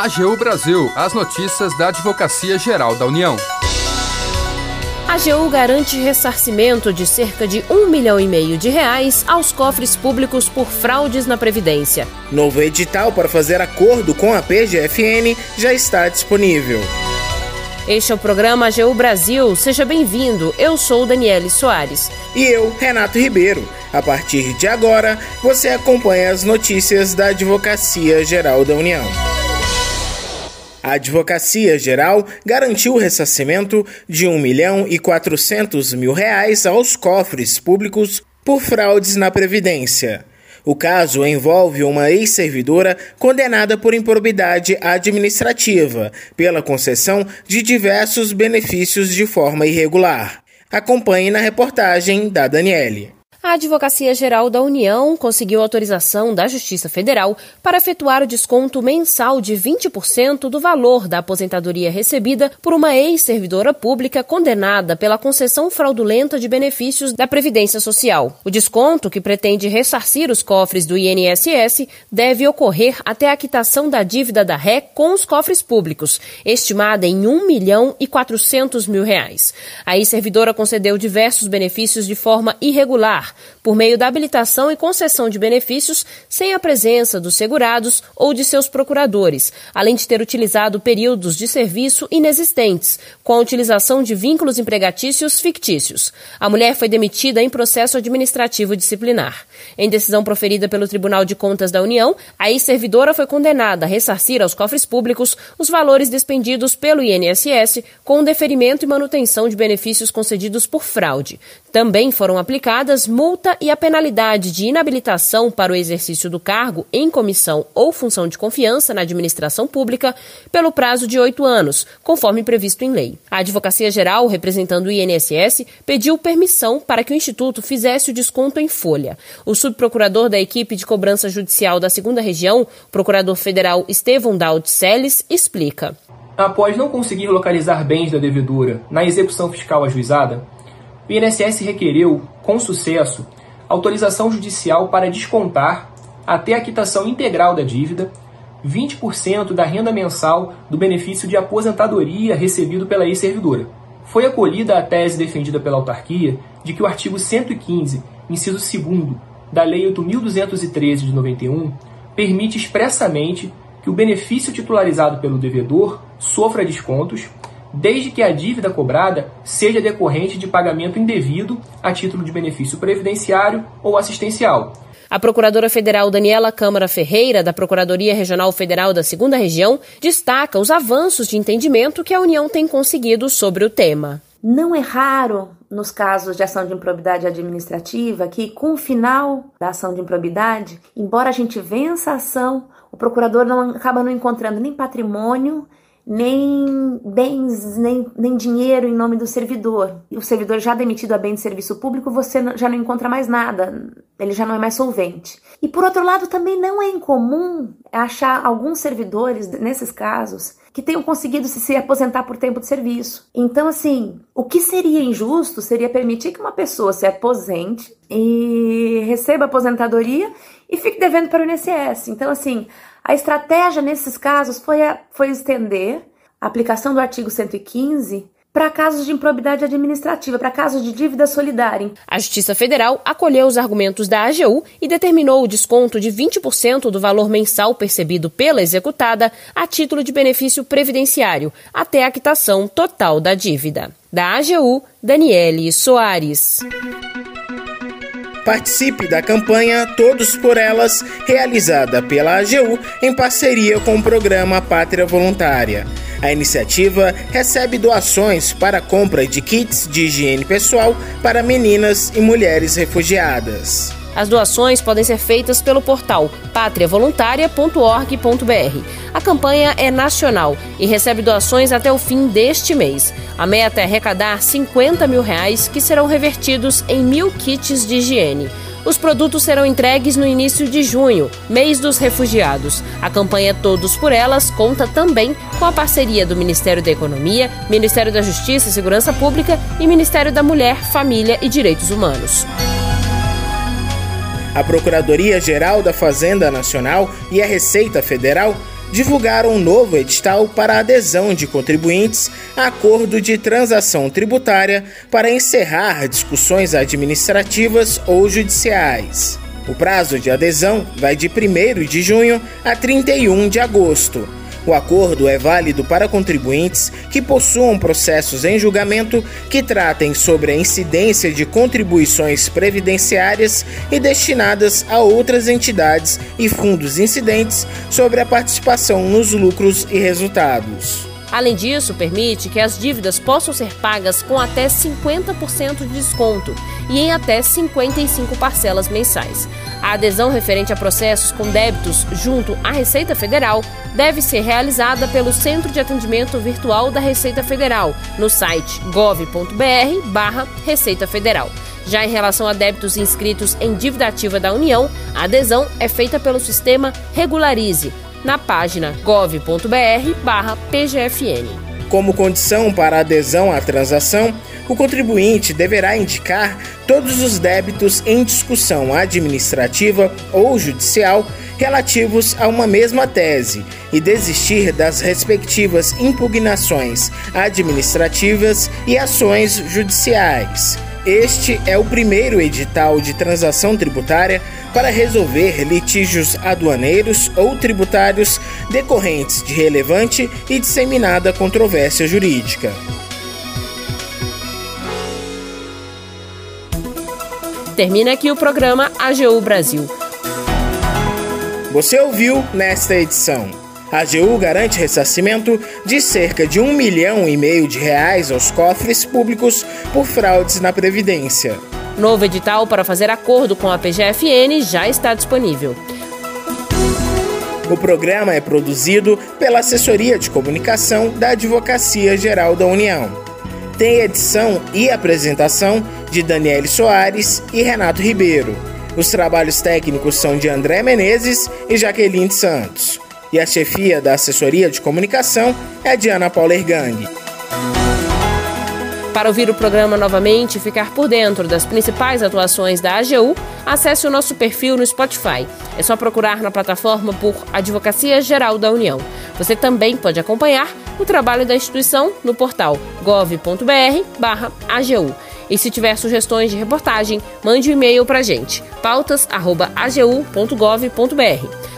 AGU Brasil, as notícias da Advocacia Geral da União. A AGU garante ressarcimento de cerca de um milhão e meio de reais aos cofres públicos por fraudes na Previdência. Novo edital para fazer acordo com a PGFN já está disponível. Este é o programa AGU Brasil. Seja bem-vindo. Eu sou Daniele Soares. E eu, Renato Ribeiro. A partir de agora, você acompanha as notícias da Advocacia Geral da União. A Advocacia Geral garantiu o ressarcimento de 1 milhão e 400 mil reais aos cofres públicos por fraudes na Previdência. O caso envolve uma ex-servidora condenada por improbidade administrativa pela concessão de diversos benefícios de forma irregular. Acompanhe na reportagem da Daniele. A Advocacia Geral da União conseguiu autorização da Justiça Federal para efetuar o desconto mensal de 20% do valor da aposentadoria recebida por uma ex-servidora pública condenada pela concessão fraudulenta de benefícios da Previdência Social. O desconto, que pretende ressarcir os cofres do INSS, deve ocorrer até a quitação da dívida da RE com os cofres públicos, estimada em 1 milhão e 400 mil reais. A ex-servidora concedeu diversos benefícios de forma irregular por meio da habilitação e concessão de benefícios sem a presença dos segurados ou de seus procuradores, além de ter utilizado períodos de serviço inexistentes, com a utilização de vínculos empregatícios fictícios. A mulher foi demitida em processo administrativo disciplinar. Em decisão proferida pelo Tribunal de Contas da União, a ex-servidora foi condenada a ressarcir aos cofres públicos os valores despendidos pelo INSS com o deferimento e manutenção de benefícios concedidos por fraude. Também foram aplicadas multa e a penalidade de inabilitação para o exercício do cargo em comissão ou função de confiança na administração pública pelo prazo de oito anos, conforme previsto em lei. A Advocacia Geral, representando o INSS, pediu permissão para que o Instituto fizesse o desconto em folha. O subprocurador da equipe de cobrança judicial da segunda região, procurador federal Estevão Daud Seles, explica. Após não conseguir localizar bens da devedora na execução fiscal ajuizada, o INSS requereu, com sucesso, autorização judicial para descontar, até a quitação integral da dívida, 20% da renda mensal do benefício de aposentadoria recebido pela ex-servidora. Foi acolhida a tese defendida pela autarquia de que o artigo 115, inciso 2 da Lei 8.213 de 91 permite expressamente que o benefício titularizado pelo devedor sofra descontos desde que a dívida cobrada seja decorrente de pagamento indevido a título de benefício previdenciário ou assistencial. A Procuradora Federal Daniela Câmara Ferreira, da Procuradoria Regional Federal da Segunda Região, destaca os avanços de entendimento que a União tem conseguido sobre o tema. Não é raro, nos casos de ação de improbidade administrativa, que com o final da ação de improbidade, embora a gente vença a ação, o procurador não acaba não encontrando nem patrimônio nem bens, nem, nem dinheiro em nome do servidor. O servidor já demitido a bem de serviço público, você já não encontra mais nada, ele já não é mais solvente. E por outro lado, também não é incomum achar alguns servidores, nesses casos, que tenham conseguido se aposentar por tempo de serviço. Então, assim, o que seria injusto seria permitir que uma pessoa se aposente e receba aposentadoria e fique devendo para o INSS. Então, assim, a estratégia nesses casos foi, a, foi estender a aplicação do artigo 115 para casos de improbidade administrativa, para casos de dívida solidária. A Justiça Federal acolheu os argumentos da AGU e determinou o desconto de 20% do valor mensal percebido pela executada a título de benefício previdenciário, até a quitação total da dívida. Da AGU, Daniele Soares. Participe da campanha Todos por Elas, realizada pela AGU em parceria com o programa Pátria Voluntária. A iniciativa recebe doações para a compra de kits de higiene pessoal para meninas e mulheres refugiadas. As doações podem ser feitas pelo portal patriavoluntaria.org.br. A campanha é nacional e recebe doações até o fim deste mês. A meta é arrecadar 50 mil reais que serão revertidos em mil kits de higiene. Os produtos serão entregues no início de junho, mês dos refugiados. A campanha Todos por Elas conta também com a parceria do Ministério da Economia, Ministério da Justiça e Segurança Pública e Ministério da Mulher, Família e Direitos Humanos. A Procuradoria-Geral da Fazenda Nacional e a Receita Federal divulgaram um novo edital para adesão de contribuintes a acordo de transação tributária para encerrar discussões administrativas ou judiciais. O prazo de adesão vai de 1 de junho a 31 de agosto. O acordo é válido para contribuintes que possuam processos em julgamento que tratem sobre a incidência de contribuições previdenciárias e destinadas a outras entidades e fundos incidentes sobre a participação nos lucros e resultados. Além disso, permite que as dívidas possam ser pagas com até 50% de desconto e em até 55 parcelas mensais. A adesão referente a processos com débitos junto à Receita Federal deve ser realizada pelo Centro de Atendimento Virtual da Receita Federal no site gov.br/barra Receita Federal. Já em relação a débitos inscritos em dívida ativa da União, a adesão é feita pelo sistema Regularize na página gov.br/pgfn. Como condição para adesão à transação, o contribuinte deverá indicar todos os débitos em discussão administrativa ou judicial relativos a uma mesma tese e desistir das respectivas impugnações administrativas e ações judiciais. Este é o primeiro edital de transação tributária para resolver litígios aduaneiros ou tributários decorrentes de relevante e disseminada controvérsia jurídica. Termina aqui o programa AGU Brasil. Você ouviu nesta edição. A AGU garante ressarcimento de cerca de um milhão e meio de reais aos cofres públicos por fraudes na Previdência. Novo edital para fazer acordo com a PGFN já está disponível. O programa é produzido pela Assessoria de Comunicação da Advocacia Geral da União. Tem edição e apresentação de Daniele Soares e Renato Ribeiro. Os trabalhos técnicos são de André Menezes e Jaqueline Santos e a chefia da assessoria de comunicação é de Ana Paula Ergang. Para ouvir o programa novamente e ficar por dentro das principais atuações da AGU, acesse o nosso perfil no Spotify. É só procurar na plataforma por Advocacia Geral da União. Você também pode acompanhar o trabalho da instituição no portal gov.br/agu. E se tiver sugestões de reportagem, mande um e-mail para a gente, pautas@agu.gov.br.